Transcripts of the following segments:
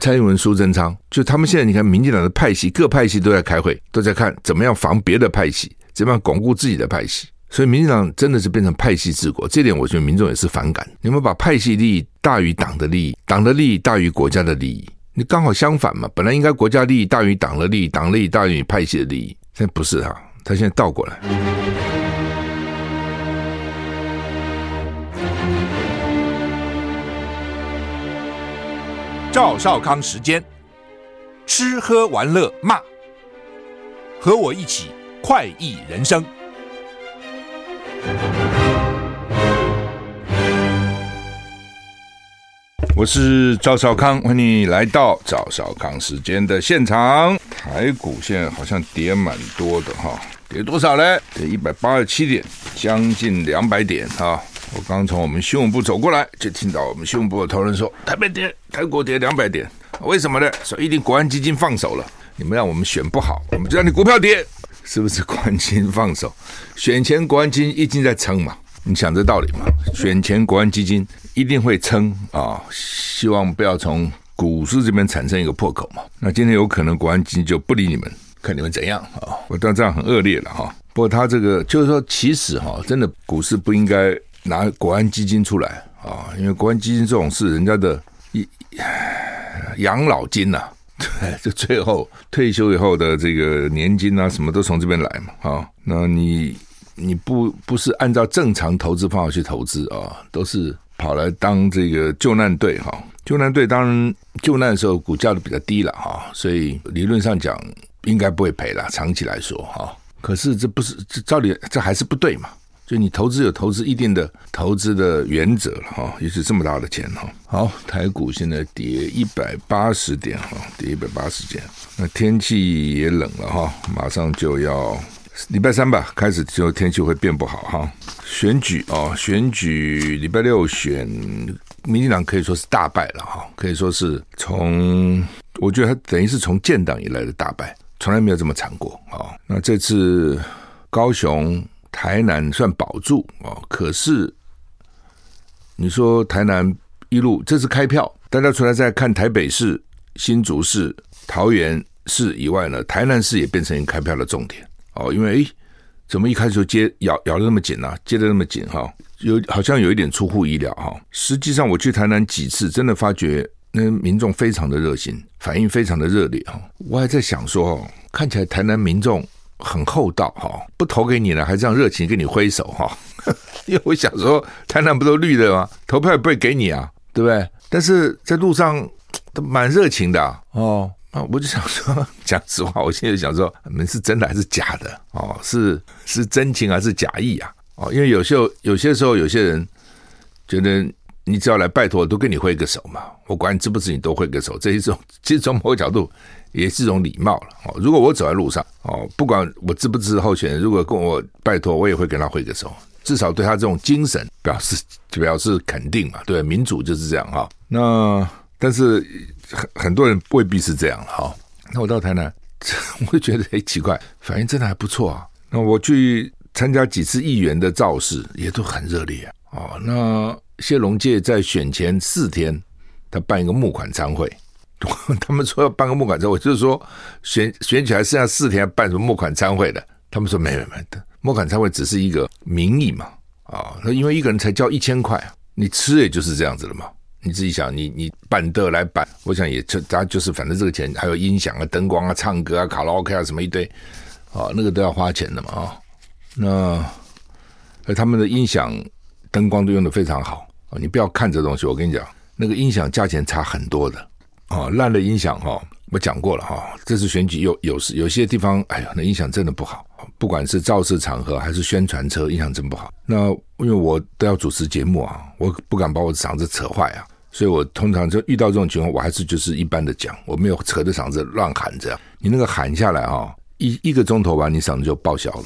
蔡英文、苏贞昌，就他们现在你看，民进党的派系各派系都在开会，都在看怎么样防别的派系，怎么样巩固自己的派系。所以民进党真的是变成派系治国，这点我觉得民众也是反感。你们把派系利益大于党的利益，党的利益大于国家的利益，你刚好相反嘛。本来应该国家利益大于党的利益，党利益大于派系的利益，现在不是哈，他现在倒过来。赵少康时间，吃喝玩乐骂，和我一起快意人生。我是赵少康，欢迎你来到赵少康时间的现场。台股现在好像跌蛮多的哈，跌多少呢？跌一百八十七点，将近两百点哈。我刚从我们新闻部走过来，就听到我们新闻部的同仁说，台北跌，台股跌两百点，为什么呢？说一定国安基金放手了，你们让我们选不好，我们就让你股票跌，是不是国安基金放手？选前国安基金一直在撑嘛，你想这道理嘛？选前国安基金。一定会撑啊！希望不要从股市这边产生一个破口嘛。那今天有可能国安基金就不理你们，看你们怎样啊！我当然这样很恶劣了哈。不过他这个就是说，其实哈，真的股市不应该 拿国安基金出来啊，因为国安基金这种是，人家的一养老金呐、对，就最后退休以后的这个年金啊，什么都从这边来嘛啊。那你你不不是按照正常投资方法去投资啊，都是。跑来当这个救难队哈，救难队当然救难的时候股价都比较低了哈，所以理论上讲应该不会赔了，长期来说哈。可是这不是这照理这还是不对嘛？就你投资有投资一定的投资的原则了哈，也是这么大的钱哈。好，台股现在跌一百八十点哈，跌一百八十点。那天气也冷了哈，马上就要。礼拜三吧，开始之后天气会变不好哈。选举哦，选举礼拜六选，民进党可以说是大败了哈，可以说是从我觉得他等于是从建党以来的大败，从来没有这么惨过啊。那这次高雄、台南算保住哦，可是你说台南一路这次开票，大家除了在看台北市、新竹市、桃园市以外呢，台南市也变成开票的重点。哦，因为诶，怎么一开始就接咬咬的那么紧呢、啊？接的那么紧哈、有好像有一点出乎意料哈、实际上我去台南几次，真的发觉那民众非常的热心，反应非常的热烈哈、哦。我还在想说，哦，看起来台南民众很厚道哈、哦，不投给你了，还这样热情跟你挥手哈、哦。因为我想说，台南不都绿的吗？投票也不会给你啊，对不对？但是在路上 都蛮热情的啊哦。啊，我就想说，讲实话，我现在想说，你们是真的还是假的？哦，是是真情还是假意啊？哦，因为有些有些时候，有些人觉得你只要来拜托，都跟你挥个手嘛。我管你知不知，你都挥个手，这一种其实从某个角度也是一种礼貌了。哦，如果我走在路上，哦，不管我支不支持候选人，如果跟我拜托，我也会跟他挥个手，至少对他这种精神表示表示肯定嘛。对，民主就是这样哈。那但是。很很多人未必是这样哈。那我到台南，我会觉得很奇怪，反应真的还不错啊。那我去参加几次议员的造势，也都很热烈啊。哦，那谢龙介在选前四天，他办一个募款餐会，他们说要办个募款餐会，就是说选选举还剩下四天，办什么募款餐会的？他们说没没没的，募款餐会只是一个名义嘛。啊，那因为一个人才交一千块，你吃也就是这样子了嘛。你自己想，你你办的来办，我想也就他就是反正这个钱还有音响啊、灯光啊、唱歌啊、卡拉 OK 啊什么一堆，啊，那个都要花钱的嘛啊。那而他们的音响、灯光都用的非常好啊。你不要看这东西，我跟你讲，那个音响价钱差很多的啊。烂的音响哈，我讲过了哈。这次选举有有有些地方，哎呀，那音响真的不好。不管是造势场合还是宣传车，音响真不好。那因为我都要主持节目啊，我不敢把我的嗓子扯坏啊，所以我通常就遇到这种情况，我还是就是一般的讲，我没有扯着嗓子乱喊这样。你那个喊下来啊，一一个钟头吧，你嗓子就报销了，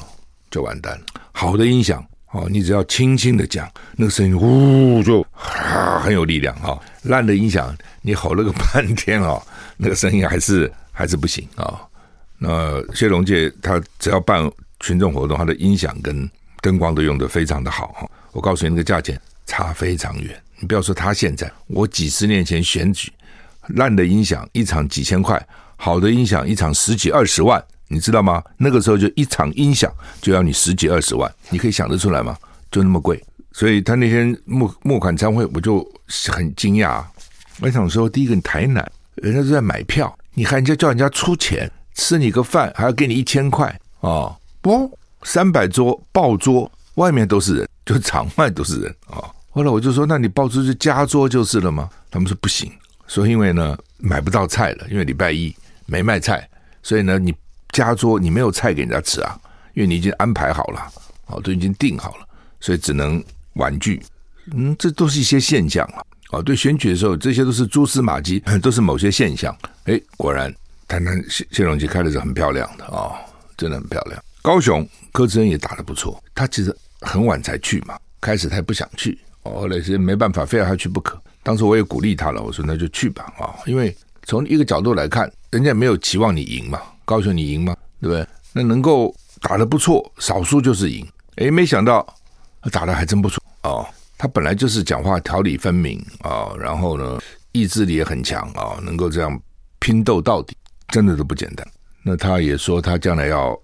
就完蛋了。好的音响哦，你只要轻轻的讲，那个声音呜就啊 很有力量啊。烂的音响，你吼了个半天啊，那个声音还是还是不行啊。那谢龙介他只要办群众活动，他的音响跟灯光都用得非常的好哈。我告诉你，那个价钱差非常远。你不要说他现在，我几十年前选举烂的音响一场几千块，好的音响一场十几二十万，你知道吗？那个时候就一场音响就要你十几二十万，你可以想得出来吗？就那么贵。所以他那天募募款餐会，我就很惊讶。我想说，第一个你台南，人家都在买票，你还人家叫人家出钱吃你个饭，还要给你一千块啊？不，三百桌爆桌，外面都是人，就场外都是人啊。后来我就说，那你爆出去加桌就是了吗？他们说不行，说因为呢买不到菜了，因为礼拜一没卖菜，所以呢你加桌你没有菜给人家吃啊，因为你已经安排好了，哦都已经订好了，所以只能。玩具，嗯，这都是一些现象啊。哦，对，选举的时候，这些都是蛛丝马迹，都是某些现象。哎，果然，谈谈谢谢龙基开的是很漂亮的啊，哦，真的很漂亮。高雄柯志恩也打得不错，他其实很晚才去嘛，开始他也不想去，哦，后来是没办法，非要他去不可。当时我也鼓励他了，我说那就去吧啊，因为从一个角度来看，人家没有期望你赢嘛，高雄你赢吗，对不对？那能够打得不错，少数就是赢。哎，没想到打得还真不错。哦，他本来就是讲话条理分明啊，然后呢，意志力也很强啊，能够这样拼斗到底，真的都不简单。那他也说他将来要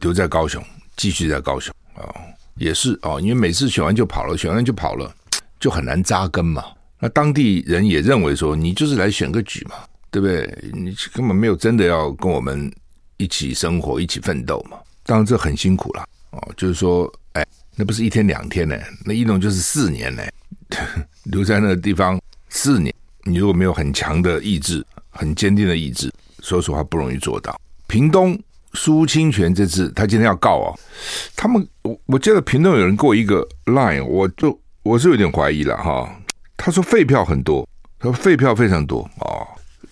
留在高雄，继续在高雄啊，哦，也是哦，因为每次选完就跑了，选完就跑了，就很难扎根嘛。那当地人也认为说，你就是来选个举嘛，对不对？你根本没有真的要跟我们一起生活，一起奋斗嘛。当然这很辛苦了哦，就是说，哎。那不是一天两天呢，那一弄就是四年呢，留在那个地方四年，你如果没有很强的意志，很坚定的意志，说实话不容易做到。屏东苏清泉这次他今天要告哦，他们我我记得屏东有人给我一个 line，我就我是有点怀疑了哈。他说废票很多，他说废票非常多哦，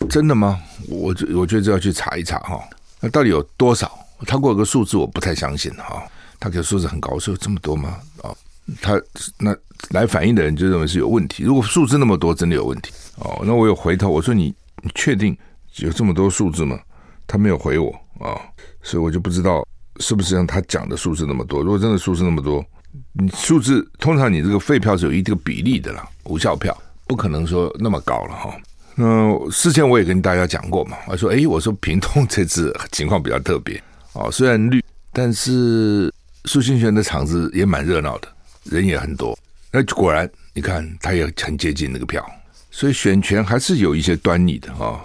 真的吗？我我觉得要去查一查哈，那到底有多少？他给我个数字，我不太相信哈。他给数字很高，说有这么多吗？啊、他那来反映的人就认为是有问题。如果数字那么多，真的有问题哦。那我有回头，我说你你确定有这么多数字吗？他没有回我啊、所以我就不知道是不是像他讲的数字那么多。如果真的数字那么多，你数字通常你这个废票是有一定比例的啦，无效票不可能说那么高了哈。那、哦、事前我也跟大家讲过嘛，我说哎，我说屏东这次情况比较特别哦，虽然绿，但是。苏清泉的场子也蛮热闹的，人也很多。那果然，你看他也很接近那个票，所以选权还是有一些端倪的、哦。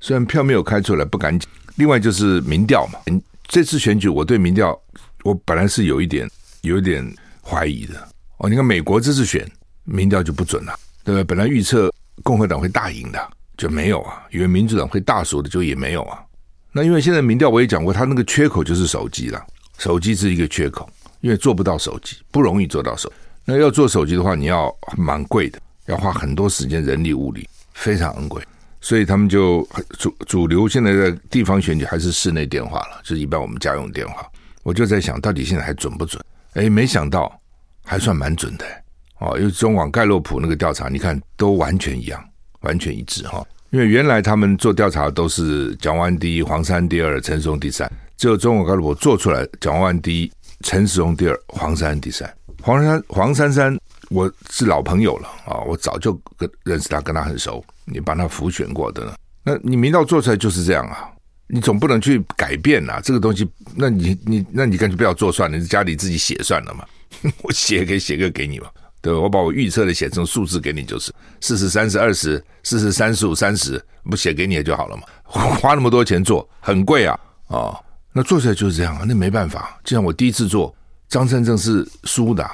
虽然票没有开出来，不敢讲。另外就是民调嘛，这次选举我对民调，我本来是有一点有一点怀疑的哦。你看美国这次选民调就不准了，对不对？本来预测共和党会大赢的就没有啊，以为民主党会大输的就也没有啊。那因为现在民调我也讲过，他那个缺口就是手机了。手机是一个缺口，因为做不到手机，不容易做到手。那要做手机的话，你要蛮贵的，要花很多时间、人力、物力，非常昂贵。所以他们就主主流现在的地方选举还是室内电话了，就是一般我们家用电话。我就在想到底现在还准不准？哎，没想到还算蛮准的哦。因为中广盖洛普那个调查，你看都完全一样，完全一致哈。因为原来他们做调查都是蒋万第一，黄山第二，陈时中第三。只有中国高路我做出来，蒋万第一，陈时中第二，黄山第三。黄山黄珊珊，我是老朋友了啊，我早就跟认识他，跟他很熟。你帮他辅选过的呢？那你民调做出来就是这样啊，你总不能去改变呐、啊。这个东西，那你你那你干脆不要做算了，你家里自己写算了嘛。我写可以写个给你嘛，对？我把我预测的写成数字给你就是四十三十二十，四十三十五三十，不写给你就好了嘛。花那么多钱做，很贵啊啊。哦那做出来就是这样啊，那没办法。就像我第一次做，张三正是输的，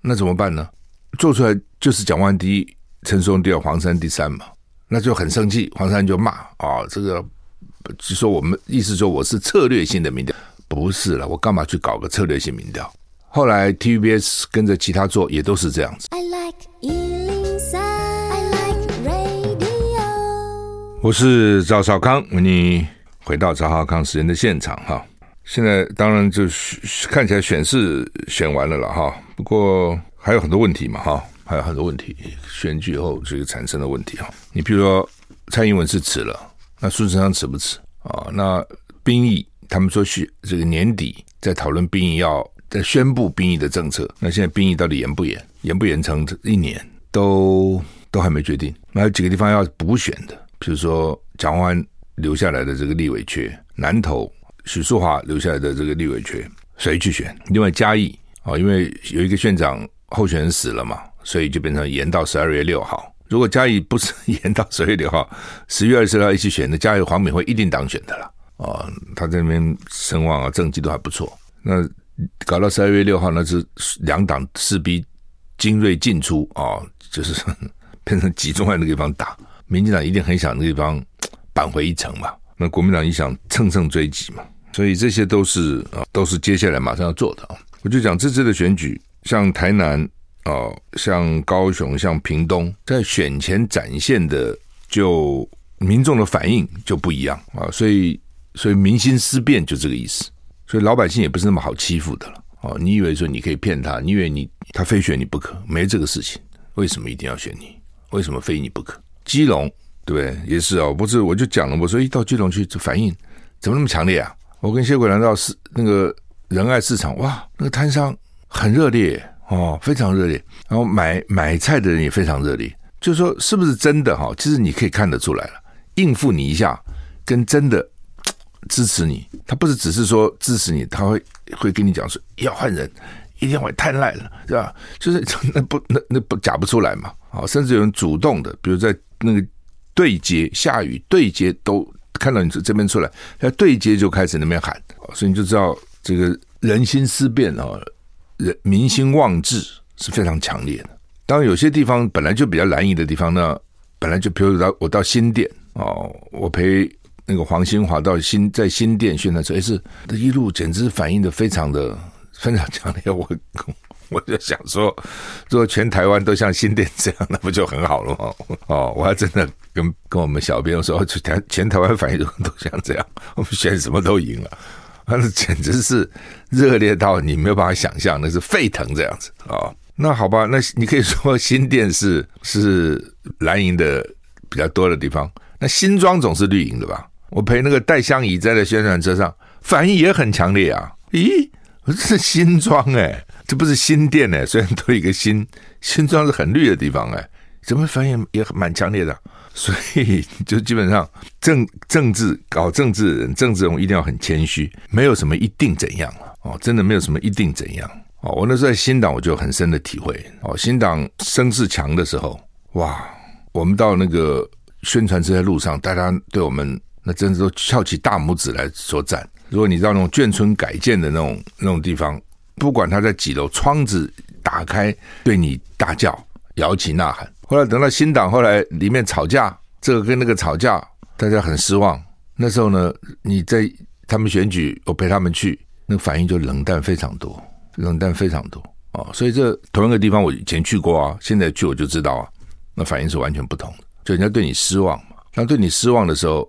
那怎么办呢？做出来就是蒋万第一，陈松第二，黄山第三嘛，那就很生气。黄山就骂啊，这个就说我们意思说我是策略性的民调，不是了，我干嘛去搞个策略性民调？后来 TVBS 跟着其他做也都是这样子。I like 103, I like radio。我是赵少康，你。回到赵少康时间的现场哈，现在当然就看起来选是选完了了哈，不过还有很多问题嘛哈，还有很多问题，选举后这个产生的问题哈。你比如说蔡英文是辞了，那苏贞昌辞不辞啊？那兵役他们说是这个年底在讨论兵役要在宣布兵役的政策，那现在兵役到底延不延？延不延成一年都都还没决定。那有几个地方要补选的。比如说蒋万安留下来的这个立委缺，南投许淑华留下来的这个立委缺，谁去选？另外嘉义啊，因为有一个县长候选人死了嘛，所以就变成延到十二月六号。如果嘉义不是延到十月六号，十月二十号一起选，的嘉义黄美惠一定当选的了啊、哦！他这边声望啊、政绩都还不错。那搞到十二月六号，那是两党势必精锐尽出啊、就是 变成集中在那个地方打。民进党一定很想那个地方扳回一城嘛，那国民党也想乘胜追击嘛，所以这些都是啊，都是接下来马上要做的啊。我就讲这次的选举，像台南。哦，像高雄、像屏东，在选前展现的就民众的反应就不一样啊，所以所以民心思变就这个意思，所以老百姓也不是那么好欺负的了哦。你以为说你可以骗他，你以为你他非选你不可，没这个事情，为什么一定要选你？为什么非你不可？基隆对？也是哦，不是我就讲了，我说一到基隆去，这反应怎么那么强烈啊？我跟谢轨来到市那个仁爱市场，哇，那个摊商很热烈。哦，非常热烈，然后买买菜的人也非常热烈，就说是不是真的哈？其实你可以看得出来了，应付你一下，跟真的支持你，他不是只是说支持你，他会会跟你讲说要换人，一定会太烂了，是吧？就是 那不那那不假不出来嘛？啊，甚至有人主动的，比如在那个对接下雨对接都看到你这这边出来，要对接就开始那边喊，所以你就知道这个人心思变啊。人民心望志是非常强烈的。当然，有些地方本来就比较难移的地方呢，本来就，比如到我到新店哦，我陪那个黄兴华到新在新店宣传车，也是这一路简直反应的非常的非常强烈。我我就想说，如果全台湾都像新店这样，那不就很好了吗？哦，我还真的跟跟我们小编说，全全台湾反应都像这样，我们选什么都赢了。那简直是热烈到你没有办法想象，那是沸腾这样子啊、哦！那好吧，那你可以说 新店是是蓝营的比较多的地方，那新庄总是绿营的吧？我陪那个戴相仪在那宣传车上，反应也很强烈啊！咦，这是新庄哎，这不是新店哎，虽然都一个新，新庄是很绿的地方哎，怎么反应也蛮强烈的？所以就基本上政政治搞政治人，政治人一定要很谦虚，没有什么一定怎样了哦，真的没有什么一定怎样哦。我那时候在新党，我就很深的体会哦，新党声势强的时候，哇，我们到那个宣传车在路上，大家对我们那真的都翘起大拇指来说赞。如果你到那种眷村改建的那种那种地方，不管他在几楼，窗子打开对你大叫，摇旗呐喊。后来等到新党，后来里面吵架，这个跟那个吵架，大家很失望。那时候呢，你在他们选举，我陪他们去，那反应就冷淡非常多，冷淡非常多哦。所以这同一个地方，我以前去过啊，现在去我就知道啊，那反应是完全不同的。就人家对你失望嘛，那对你失望的时候，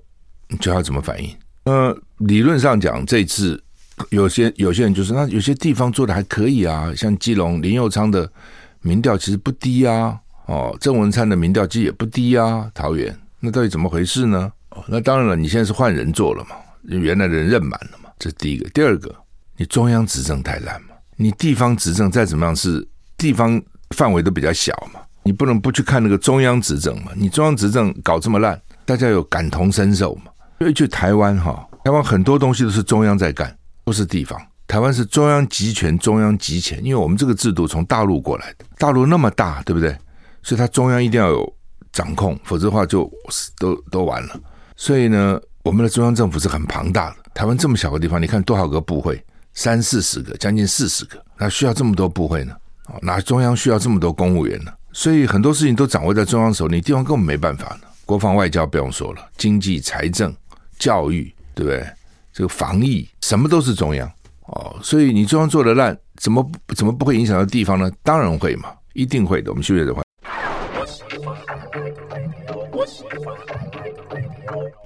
就要怎么反应？呃，理论上讲，这次有些有些人就是那有些地方做的还可以啊，像基隆林右昌的民调其实不低啊。哦，郑文灿的民调其实也不低啊，桃园，那到底怎么回事呢？哦，那当然了，你现在是换人做了嘛，原来的人任满了嘛，这是第一个。第二个，你中央执政太烂嘛，你地方执政再怎么样是地方范围都比较小嘛，你不能不去看那个中央执政嘛，你中央执政搞这么烂，大家有感同身受嘛？因为就台湾哈，台湾很多东西都是中央在干，不是地方。台湾是中央集权，中央集权，因为我们这个制度从大陆过来的，大陆那么大，对不对？所以，他中央一定要有掌控，否则的话就都都完了。所以呢，我们的中央政府是很庞大的。台湾这么小个地方，你看多少个部会，三四十个，将近四十个，哪需要这么多部会呢？哪中央需要这么多公务员呢？所以很多事情都掌握在中央手里，地方根本没办法呢。国防外交不用说了，经济、财政、教育，对不对？这个防疫，什么都是中央哦。所以你中央做的烂，怎么怎么不会影响到地方呢？当然会嘛，一定会的。我们休息的话。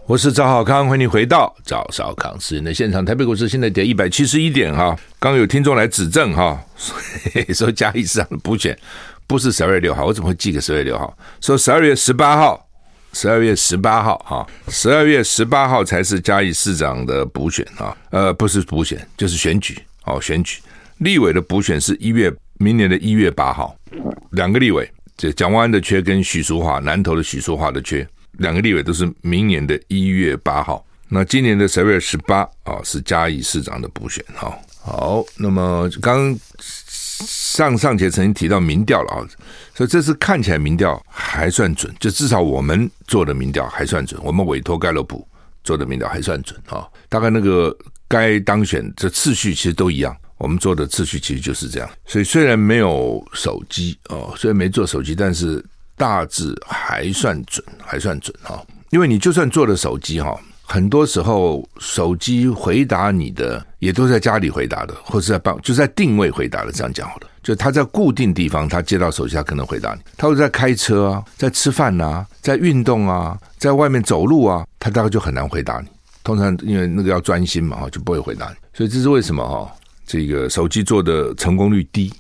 我是赵少康，欢迎你回到赵少康私人的现场。台北股市现在跌一百七十一点哈，刚有听众来指正哈，说嘉义市长的补选不是十二月六号，我怎么会记个十二月六号？说十二月十八号，十二月十八号哈，十二月十八号才是嘉义市长的补选啊，呃，不是补选就是选举哦，选举立委的补选是一月明年的一月八号，两个立委，这蒋万安的缺跟许淑华南投的许淑华的缺。两个立委都是明年的一月八号。那今年的十二月十八啊，是嘉义市长的补选哈。好，那么刚上上节曾经提到民调了啊，所以这次看起来民调还算准，就至少我们做的民调还算准，我们委托盖洛普做的民调还算准啊。大概那个该当选这次序其实都一样，我们做的次序其实就是这样。所以虽然没有手机哦，虽然没做手机，但是大致还算准，还算准哈。因为你就算做了手机哈。很多时候，手机回答你的也都在家里回答的，或者在办，就在定位回答的。这样讲好了，就他在固定地方，他接到手机，他可能回答你。他会在开车啊，在吃饭啊，在运动啊，在外面走路啊，他大概就很难回答你。通常因为那个要专心嘛，哈，就不会回答你。所以这是为什么哈？这个手机做的成功率低，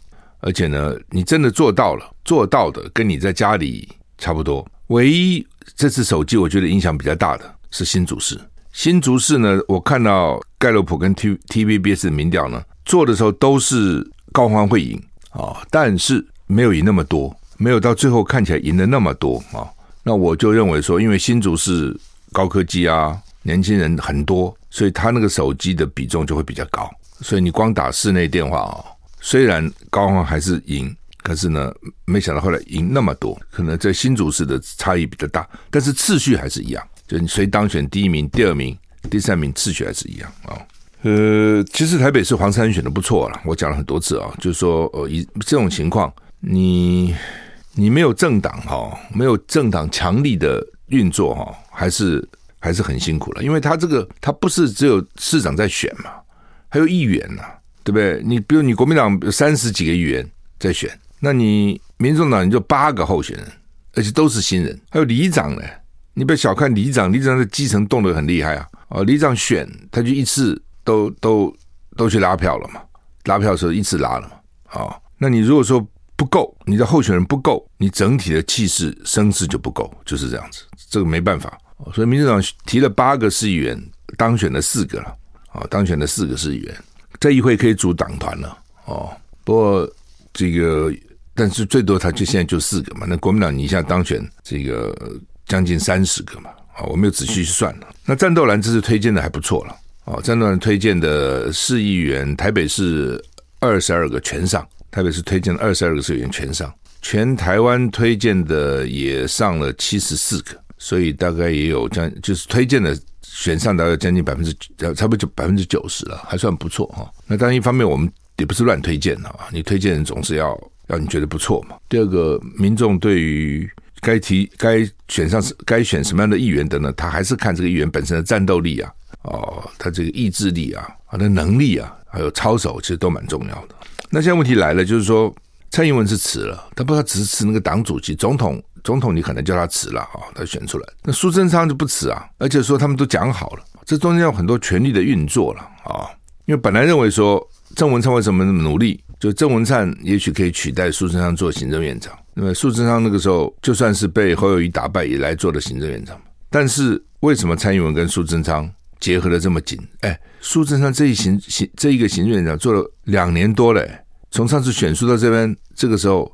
而且呢，你真的做到了，做到的跟你在家里差不多。唯一这次手机我觉得影响比较大的。是新竹市，新竹市呢，我看到盖洛普跟 T TVBS 的民调呢，做的时候都是高欢会赢啊，但是没有赢那么多，没有到最后看起来赢的那么多啊。那我就认为说，因为新竹市高科技啊，年轻人很多，所以他那个手机的比重就会比较高。所以你光打室内电话啊，虽然高欢还是赢，可是呢，没想到后来赢那么多，可能在新竹市的差异比较大，但是次序还是一样。就你谁当选第一名、第二名、第三名，次序还是一样啊、呃，其实台北市黄珊选的不错了，我讲了很多次啊、就是说，呃，以这种情况，你你没有政党哈、哦，没有政党强力的运作哈、哦，还是还是很辛苦了，因为他这个他不是只有市长在选嘛，还有议员呐、啊，对不对？你比如你国民党三十几个议员在选，那你民众党你就八个候选人，而且都是新人，还有里长呢。你不要小看里长，里长在基层动得很厉害啊！哦，里长选他就一次都都都去拉票了嘛，拉票的时候一次拉了嘛。啊，那你如果说不够，你的候选人不够，你整体的气势声势就不够，就是这样子。这个没办法，所以民进党提了八个市议员，当选了四个了。啊，当选了四个市议员，在议会可以组党团了。哦，不过这个，但是最多他就现在就四个嘛。那国民党你一下当选这个。将近三十个嘛，啊，我没有仔细去算了。那战斗蓝这次推荐的还不错了，啊，战斗蓝推荐的市议员，台北市二十二个全上，台北市推荐的二十二个市议员全上，全台湾推荐的也上了七十四个，所以大概也有将就是推荐的选上大概将近百分之差不多就百分之九十了，还算不错哈。那当然一方面我们也不是乱推荐的啊，你推荐人总是要要你觉得不错嘛。第二个，民众对于该提该选上该选什么样的议员的呢？他还是看这个议员本身的战斗力啊，哦，他这个意志力啊，他的能力啊，还有操守，其实都蛮重要的。那现在问题来了，就是说蔡英文是辞了，他不知道只是辞那个党主席，总统总统你可能叫他辞了啊，他选出来。那苏贞昌就不辞啊，而且说他们都讲好了，这中间有很多权力的运作了啊。因为本来认为说郑文灿为什么那么努力，就郑文灿也许可以取代苏贞昌做行政院长。那么苏贞昌那个时候就算是被侯友宜打败，也来做了行政院长。但是为什么蔡英文跟苏贞昌结合的这么紧？哎，苏贞昌这一行行这一个行政院长做了两年多嘞，从上次选书到这边，这个时候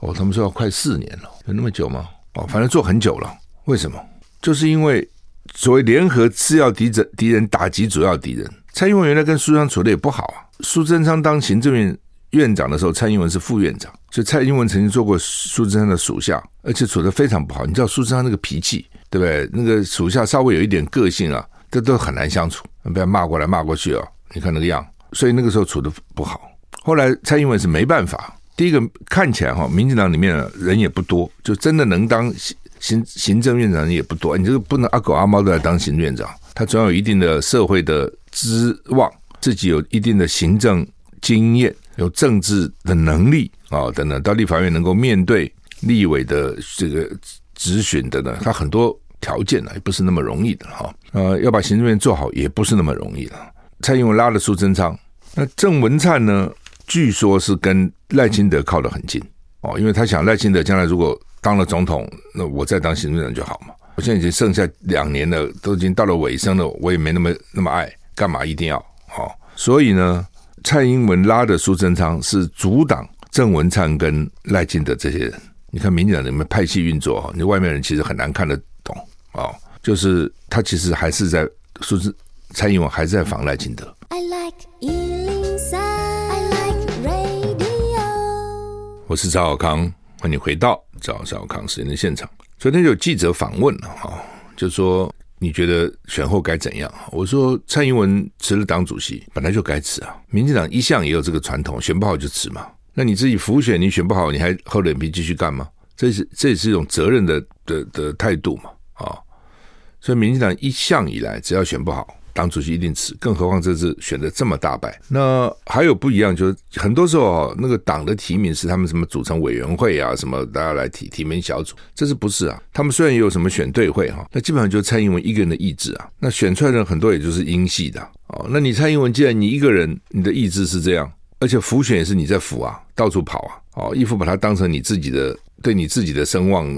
哦，他们说要快四年了，有那么久吗？哦，反正做很久了。为什么？就是因为所谓联合次要敌人，敌人打击主要敌人。蔡英文原来跟苏贞昌处的也不好啊。苏贞昌当行政院院长的时候，蔡英文是副院长。所以蔡英文曾经做过苏贞昌的属下，而且处得非常不好。你知道苏贞昌那个脾气，对不对？那个属下稍微有一点个性啊，这都很难相处。不要骂过来骂过去啊！你看那个样，所以那个时候处得不好。后来蔡英文是没办法，第一个看起来哈，民进党里面人也不多，就真的能当行行行政院长人也不多。你这个不能阿狗阿猫都来当行政院长，他总有一定的社会的资望，自己有一定的行政经验，有政治的能力。啊，等等，到立法院能够面对立委的这个质询的呢，他很多条件呢，也不是那么容易的哈。呃，要把行政院做好，也不是那么容易的。蔡英文拉了苏贞昌，那郑文灿呢，据说是跟赖清德靠得很近哦，因为他想赖清德将来如果当了总统，那我再当行政院长就好嘛。我现在已经剩下两年了，都已经到了尾声了，我也没那么那么爱，干嘛一定要？哦，所以呢，蔡英文拉的苏贞昌是阻挡。郑文灿跟赖清德这些人，你看民进党里面派系运作，你外面人其实很难看得懂哦，就是他其实还是在说是蔡英文还是在防赖清德。I like 103, I like radio。我是赵少康，欢迎回到赵少康时间的现场。昨天有记者访问了哈、就说你觉得选后该怎样？我说蔡英文辞了党主席，本来就该辞啊。民进党一向也有这个传统，选不好就辞嘛。那你自己浮选，你选不好，你还厚脸皮继续干吗？这是这也是一种责任的的的态度嘛啊、所以民进党一向以来，只要选不好，党主席一定辞。更何况这次选的这么大败，那还有不一样，就是很多时候啊那个党的提名是他们什么组成委员会啊，什么大家来提提名小组，这是不是啊？他们虽然也有什么选对会哈，那基本上就蔡英文一个人的意志啊。那选出来的人很多也就是英系的哦。那你蔡英文既然你一个人，你的意志是这样。而且辅选也是你在辅啊，到处跑啊，哦，一副把它当成你自己的，对你自己的声望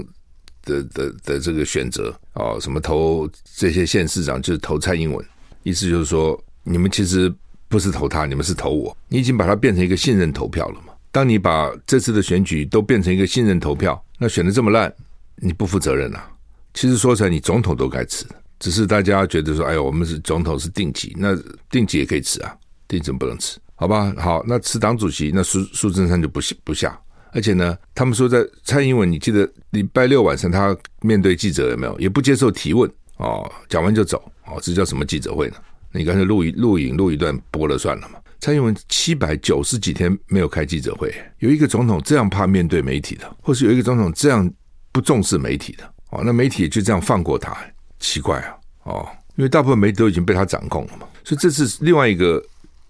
的的的这个选择哦，什么投这些县市长就是投蔡英文，意思就是说你们其实不是投他，你们是投我，你已经把它变成一个信任投票了嘛。当你把这次的选举都变成一个信任投票，那选的这么烂，你不负责任啊。其实说起来，你总统都该辞，只是大家觉得说，哎呦，我们是总统是定级，那定级也可以辞啊，定期不能辞。好吧，好，那辞党主席，那苏苏贞昌就不不下，而且呢，他们说在蔡英文，你记得礼拜六晚上他面对记者有没有，也不接受提问哦，讲完就走哦，这叫什么记者会呢？你干脆录一录影录一段播了算了嘛。蔡英文七百九十几天没有开记者会，有一个总统这样怕面对媒体的，或是有一个总统这样不重视媒体的哦，那媒体就这样放过他，奇怪啊哦，因为大部分媒体都已经被他掌控了嘛，所以这是另外一个。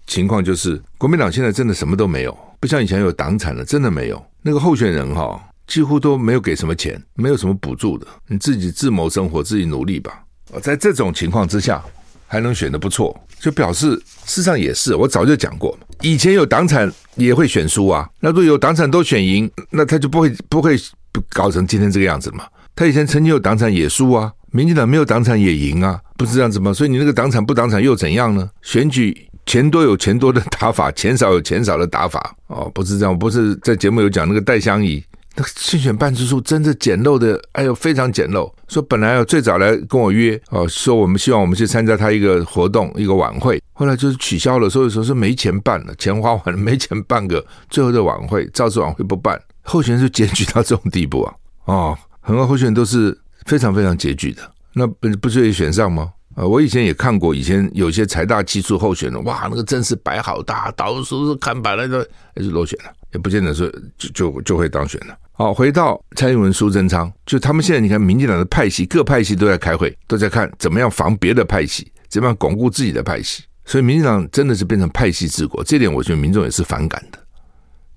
情况就是，国民党现在真的什么都没有，不像以前有党产了，真的没有。那个候选人哈，几乎都没有给什么钱，没有什么补助的，你自己自谋生活，自己努力吧。在这种情况之下，还能选得不错，就表示事实上也是。我早就讲过，以前有党产也会选输啊。那如果有党产都选赢，那他就不会不会搞成今天这个样子嘛。他以前曾经有党产也输啊，民进党没有党产也赢啊，不是这样子吗？所以你那个党产不党产又怎样呢？选举。钱多有钱多的打法，钱少有钱少的打法哦，不是这样。不是在节目有讲那个戴相仪，那个竞选办事处真的简陋的，哎呦，非常简陋。说本来要最早来跟我约哦，说我们希望我们去参加他一个活动一个晚会，后来就是取消了，所以说是没钱办了，钱花完了没钱办个最后的晚会，造势晚会不办，候选人就拮据到这种地步啊！哦，很多候选人都是非常非常拮据的，那不不就也选上吗？呃，我以前也看过，以前有些财大气粗候选人，哇，那个阵势摆好大，到处是看板了，都还是落选了，不见得说就就就会当选了。好，回到蔡英文、苏贞昌，就他们现在你看，民进党的派系，各派系都在开会，都在看怎么样防别的派系，怎么样巩固自己的派系。所以民进党真的是变成派系治国，这点我觉得民众也是反感的。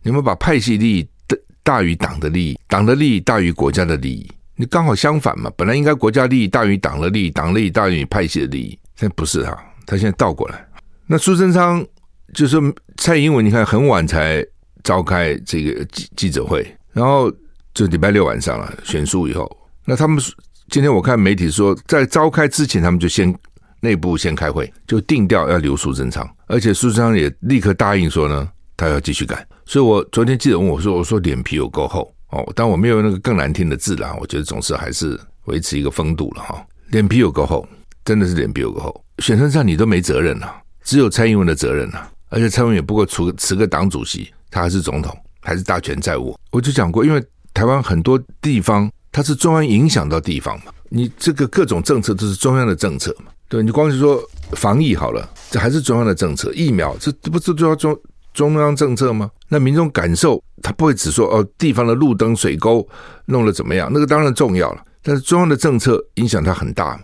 你们把派系利益大大于党的利益，党的利益大于国家的利益。你刚好相反嘛，本来应该国家利益大于党的利益，党利益大于你派系的利益，现在不是他，他现在倒过来。那苏贞昌就是蔡英文，你看很晚才召开这个记记者会，然后就礼拜六晚上了，选书以后，那他们今天我看媒体说，在召开之前，他们就先内部先开会，就定调要留苏贞昌，而且苏贞昌也立刻答应说呢，他要继续干。所以我昨天记者问我说，我说脸皮有够厚。哦，但我没有那个更难听的字啦。我觉得总是还是维持一个风度了哈。脸皮有够厚，真的是脸皮有够厚。选成这样你都没责任了，只有蔡英文的责任了。而且蔡英文也不过辞辞个党主席，他还是总统，还是大权在握。我就讲过，因为台湾很多地方它是中央影响到地方嘛，你这个各种政策都是中央的政策嘛。对，你光是说防疫好了，这还是中央的政策。疫苗这这不是中央中中央政策吗？那民众感受，他不会只说哦，地方的路灯、水沟弄得怎么样？那个当然重要了，但是中央的政策影响他很大嘛。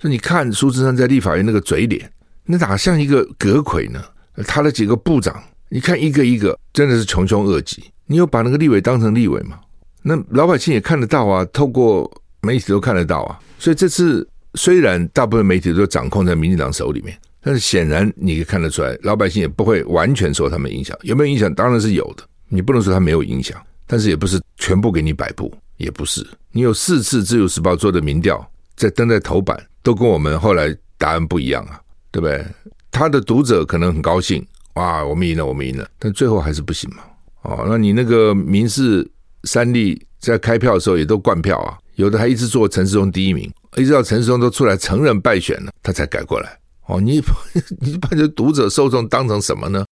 所以你看苏贞昌在立法院那个嘴脸，那哪像一个阁揆呢？他的几个部长，你看一个一个真的是穷凶恶极。你有把那个立委当成立委吗？那老百姓也看得到啊，透过媒体都看得到啊。所以这次虽然大部分媒体都掌控在民进党手里面。但是显然你可以看得出来，老百姓也不会完全受他们影响。有没有影响？当然是有的。你不能说他没有影响，但是也不是全部给你摆布，也不是。你有四次自由时报做的民调，在登在头版，都跟我们后来答案不一样啊，对不对？他的读者可能很高兴，哇，我们赢了，我们赢了，但最后还是不行嘛。哦，那你那个民视三立在开票的时候也都灌票啊，有的还一直做陈世忠第一名，一直到陈世忠都出来承认败选了，他才改过来。哦，你 你把这读者受众当成什么呢？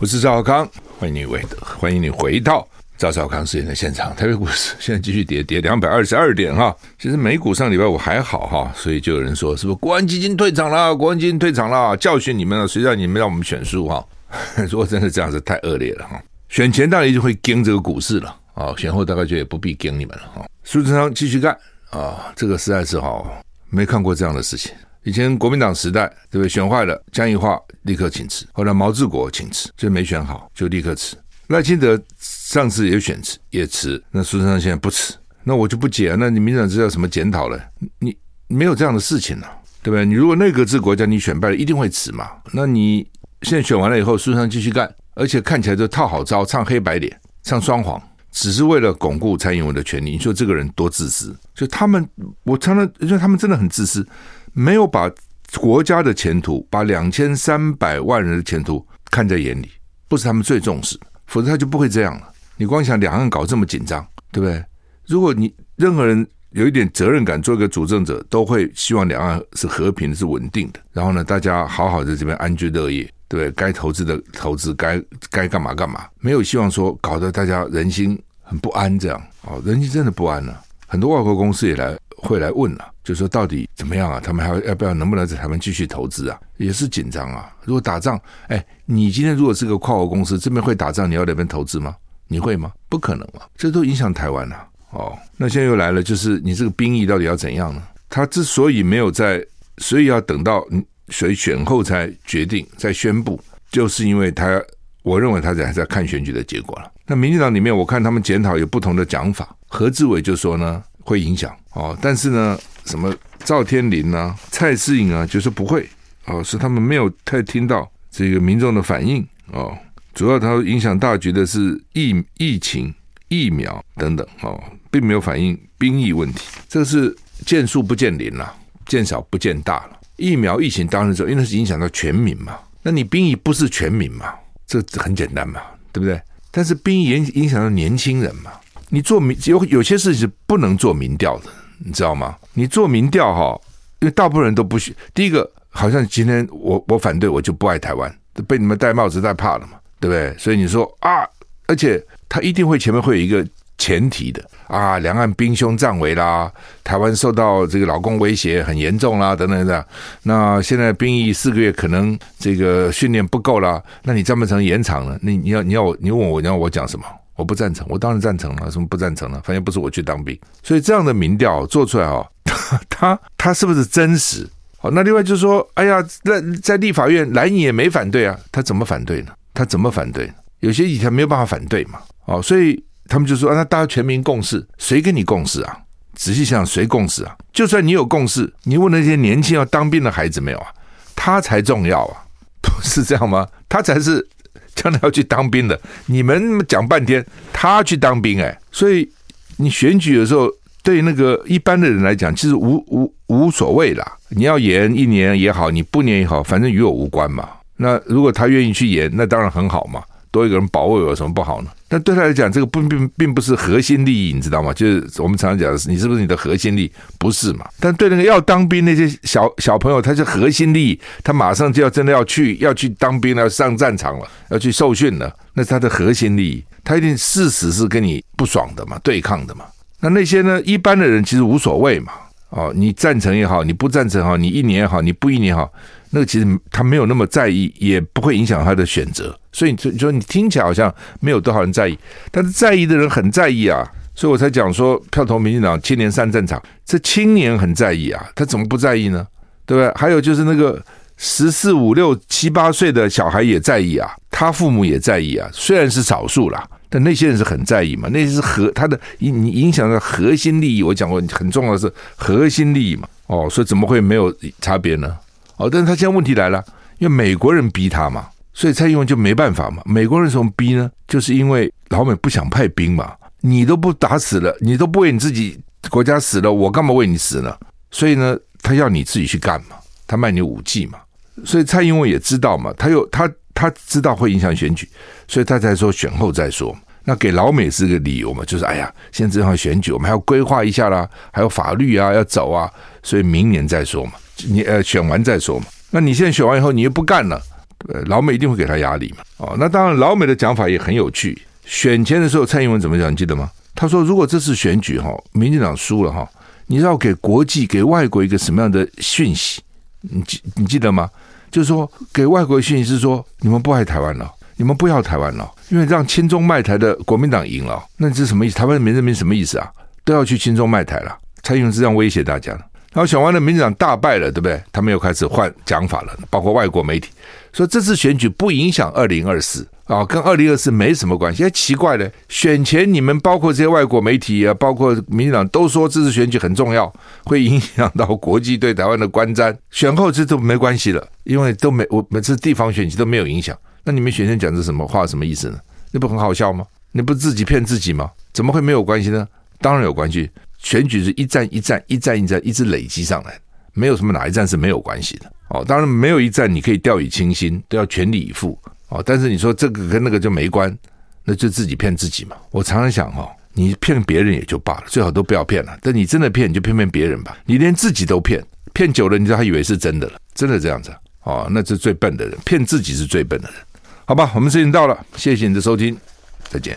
我是赵康，欢迎你回，欢迎你回到赵少康饰演的现场。台北股市现在继续跌，跌两百二十二点哈。其实美股上礼拜五还好哈，所以就有人说是不是国安基金退场了？国安基金退场了，教训你们了，谁让你们让我们选输哈？如果真的这样子，太恶劣了哈。选前大概就会盯这个股市了啊，选后大概就也不必盯你们了哈。苏贞昌继续干。啊，这个实在是好，没看过这样的事情。以前国民党时代，对不对？选坏了，江宜樺立刻请辞，后来毛治国请辞，就没选好，就立刻辞。赖清德上次也选辞，也辞。那苏贞昌现在不辞，那我就不解了。那你民进党知道什么检讨了？你没有这样的事情了，对不对？你如果内阁制国家你选败了，一定会辞嘛。那你现在选完了以后，苏贞昌继续干，而且看起来就套好招，唱黑白脸，唱双簧。只是为了巩固蔡英文的权利，你说这个人多自私？就他们，我常常觉得他们真的很自私，没有把国家的前途、把两千三百万人的前途看在眼里，不是他们最重视，否则他就不会这样了。你光想两岸搞这么紧张，对不对？如果你任何人有一点责任感，做一个主政者，都会希望两岸是和平、是稳定的，然后呢，大家好好在这边安居乐业。对，该投资的投资，该该干嘛干嘛，没有希望说搞得大家人心很不安这样哦，人心真的不安了。很多外国公司也来会来问了，就说到底怎么样啊？他们还要不要能不能在台湾继续投资啊？也是紧张啊。如果打仗，哎，你今天如果是个跨国公司，这边会打仗，你要那边投资吗？你会吗？不可能嘛，这都影响台湾了哦。那现在又来了，就是你这个兵役到底要怎样呢？他之所以没有在，所以要等到谁选后才决定，再宣布，就是因为他，我认为他还在看选举的结果了。那民进党里面，我看他们检讨有不同的讲法。何志伟就说呢，会影响哦，但是呢，什么赵天麟啊、蔡适应啊，就说不会哦，是他们没有太听到这个民众的反应哦。主要他影响大局的是疫疫情、疫苗等等哦，并没有反映兵役问题。这是见树不见林了，见少不见大了。疫苗疫情当然之后，因为是影响到全民嘛。那你兵役不是全民嘛？这很简单嘛，对不对？但是兵役影影响到年轻人嘛。你做民有有些事情是不能做民调的，你知道吗？你做民调哈，因为大部分人都不许。第一个，好像今天我我反对，我就不爱台湾，被你们戴帽子戴怕了嘛，对不对？所以你说啊，而且他一定会前面会有一个。前提的啊，两岸兵凶战危啦，台湾受到这个老公威胁很严重啦，等等的。那现在兵役四个月可能这个训练不够啦，那你赞不成延长呢？你你要你要你问我你要我讲什么？我不赞成，我当然赞成了。什么不赞成了？反正不是我去当兵，所以这样的民调做出来哦，他他他是不是真实？好，那另外就是说，哎呀，那在立法院蓝营也没反对啊，他怎么反对呢？他怎么反对？有些议题没有办法反对嘛。哦，所以。他们就说：“啊，那大家全民共事，谁跟你共事啊？仔细想想，谁共事啊？就算你有共识，你问那些年轻要当兵的孩子没有啊？他才重要啊，不是这样吗？他才是将来要去当兵的。你们讲半天，他去当兵哎，所以你选举的时候，对那个一般的人来讲，其实无无无所谓啦。你要延一年也好，你不延也好，反正与我无关嘛。那如果他愿意去延，那当然很好嘛。”多一个人保卫有什么不好呢？但对他来讲，这个不并并不是核心利益，你知道吗？就是我们常常讲的，你是不是你的核心利益？不是嘛？但对那个要当兵那些小小朋友，他是核心利益，他马上就要真的要去要去当兵了，要上战场了，要去受训了，那是他的核心利益，他一定事实是跟你不爽的嘛，对抗的嘛。那那些呢，一般的人其实无所谓嘛。哦，你赞成也好，你不赞成也好，你一年也好，你不一年也好。那个其实他没有那么在意，也不会影响他的选择，所以你说你听起来好像没有多少人在意，但是在意的人很在意啊，所以我才讲说票投民进党青年上战场，这青年很在意啊，他怎么不在意呢？对不对？还有就是那个十四五六七八岁的小孩也在意啊，他父母也在意啊，虽然是少数啦，但那些人是很在意嘛，那是核他的影影响的核心利益，我讲过很重要的是核心利益嘛，哦，所以怎么会没有差别呢？哦，但是他现在问题来了，因为美国人逼他嘛，所以蔡英文就没办法嘛。美国人怎么逼呢？就是因为老美不想派兵嘛，你都不打死了，你都不为你自己国家死了，我干嘛为你死呢？所以呢，他要你自己去干嘛，他卖你武器嘛。所以蔡英文也知道嘛，他又他他知道会影响选举，所以他才说选后再说。那给老美是个理由嘛，就是哎呀，现在正好选举，我们还要规划一下啦，还有法律啊要走啊，所以明年再说嘛，你呃选完再说嘛。那你现在选完以后你又不干了，呃老美一定会给他压力嘛。哦，那当然老美的讲法也很有趣。选前的时候蔡英文怎么讲？你记得吗？他说如果这次选举哈，民进党输了哈，你要给国际给外国一个什么样的讯息？你记你记得吗？就是说，给外国的讯息是说，你们不爱台湾了，你们不要台湾了，因为让亲中卖台的国民党赢了，那这是什么意思？台湾的民人民什么意思啊？都要去亲中卖台了。蔡英文是这样威胁大家的。然后选完了，民进党大败了，对不对？他们又开始换讲法了，包括外国媒体说这次选举不影响二零二四啊，跟二零二四没什么关系。哎，奇怪了，选前你们包括这些外国媒体啊，包括民进党都说这次选举很重要，会影响到国际对台湾的观瞻。选后这都没关系了，因为都没我每次地方选举都没有影响。那你们选前讲的什么话，什么意思呢？那不很好笑吗？你不自己骗自己吗？怎么会没有关系呢？当然有关系。选举是一战一战一战一战一直累积上来，没有什么哪一战是没有关系的哦。当然没有一战你可以掉以轻心，都要全力以赴哦。但是你说这个跟那个就没关，那就自己骗自己嘛。我常常想哈，你骗别人也就罢了，最好都不要骗了。但你真的骗，你就骗骗别人吧。你连自己都骗，骗久了，你知道他以为是真的了，真的这样子哦，那是最笨的人，骗自己是最笨的人。好吧，我们时间到了，谢谢你的收听，再见。